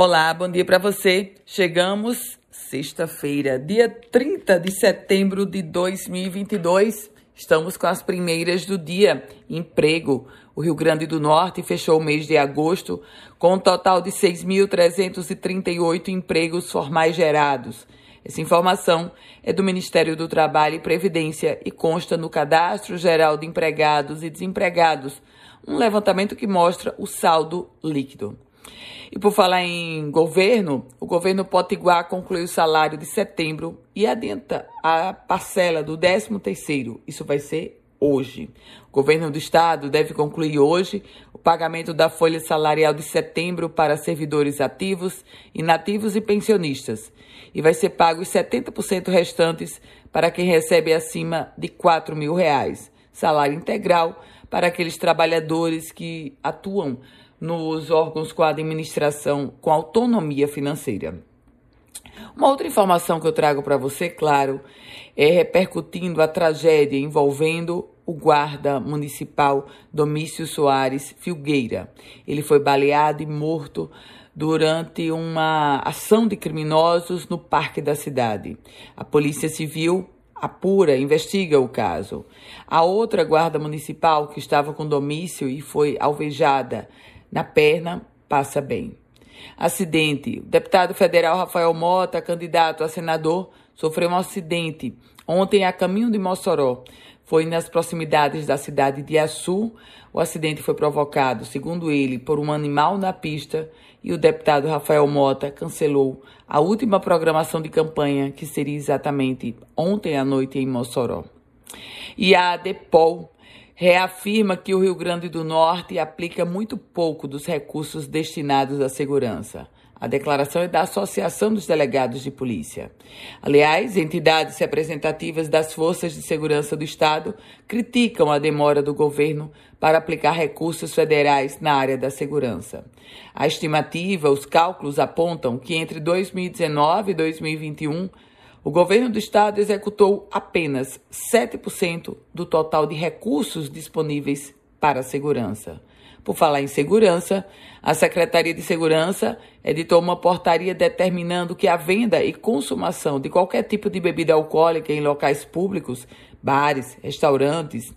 Olá, bom dia para você. Chegamos sexta-feira, dia 30 de setembro de 2022. Estamos com as primeiras do dia. Emprego. O Rio Grande do Norte fechou o mês de agosto com um total de 6.338 empregos formais gerados. Essa informação é do Ministério do Trabalho e Previdência e consta no Cadastro Geral de Empregados e Desempregados, um levantamento que mostra o saldo líquido. E por falar em governo, o governo Potiguar concluiu o salário de setembro e adianta a parcela do 13º. Isso vai ser hoje. O governo do estado deve concluir hoje o pagamento da folha salarial de setembro para servidores ativos, inativos e pensionistas. E vai ser pago os 70% restantes para quem recebe acima de 4 mil reais. Salário integral para aqueles trabalhadores que atuam nos órgãos com administração com autonomia financeira. Uma outra informação que eu trago para você, claro, é repercutindo a tragédia envolvendo o guarda municipal Domício Soares Filgueira. Ele foi baleado e morto durante uma ação de criminosos no parque da cidade. A Polícia Civil apura, investiga o caso. A outra guarda municipal que estava com Domício e foi alvejada na perna, passa bem. Acidente. O deputado federal Rafael Mota, candidato a senador, sofreu um acidente ontem a caminho de Mossoró. Foi nas proximidades da cidade de Açu. O acidente foi provocado, segundo ele, por um animal na pista e o deputado Rafael Mota cancelou a última programação de campanha, que seria exatamente ontem à noite em Mossoró. E a Depol reafirma que o Rio Grande do Norte aplica muito pouco dos recursos destinados à segurança. A declaração é da Associação dos Delegados de Polícia. Aliás, entidades representativas das Forças de Segurança do Estado criticam a demora do governo para aplicar recursos federais na área da segurança. A estimativa, os cálculos apontam que entre 2019 e 2021, o governo do estado executou apenas 7% do total de recursos disponíveis para a segurança. Por falar em segurança, a Secretaria de Segurança editou uma portaria determinando que a venda e consumação de qualquer tipo de bebida alcoólica em locais públicos, bares, restaurantes,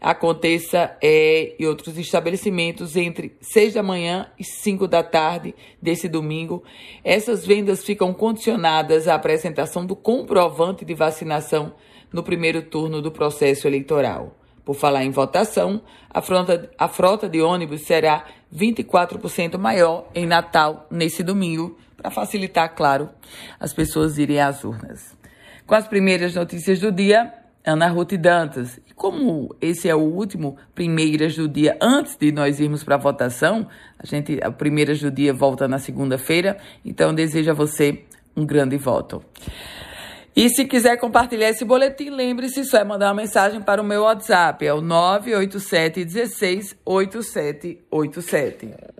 aconteça é, em outros estabelecimentos entre 6 da manhã e 5 da tarde desse domingo. Essas vendas ficam condicionadas à apresentação do comprovante de vacinação no primeiro turno do processo eleitoral. Por falar em votação, a frota, a frota de ônibus será 24% maior em Natal nesse domingo, para facilitar, claro, as pessoas irem às urnas. Com as primeiras notícias do dia, Ana Ruth Dantas. E como esse é o último Primeiras do Dia, antes de nós irmos para a votação, a gente, a Primeiras do Dia volta na segunda-feira, então desejo a você um grande voto. E se quiser compartilhar esse boletim, lembre-se, só é mandar uma mensagem para o meu WhatsApp, é o 987 16 8787.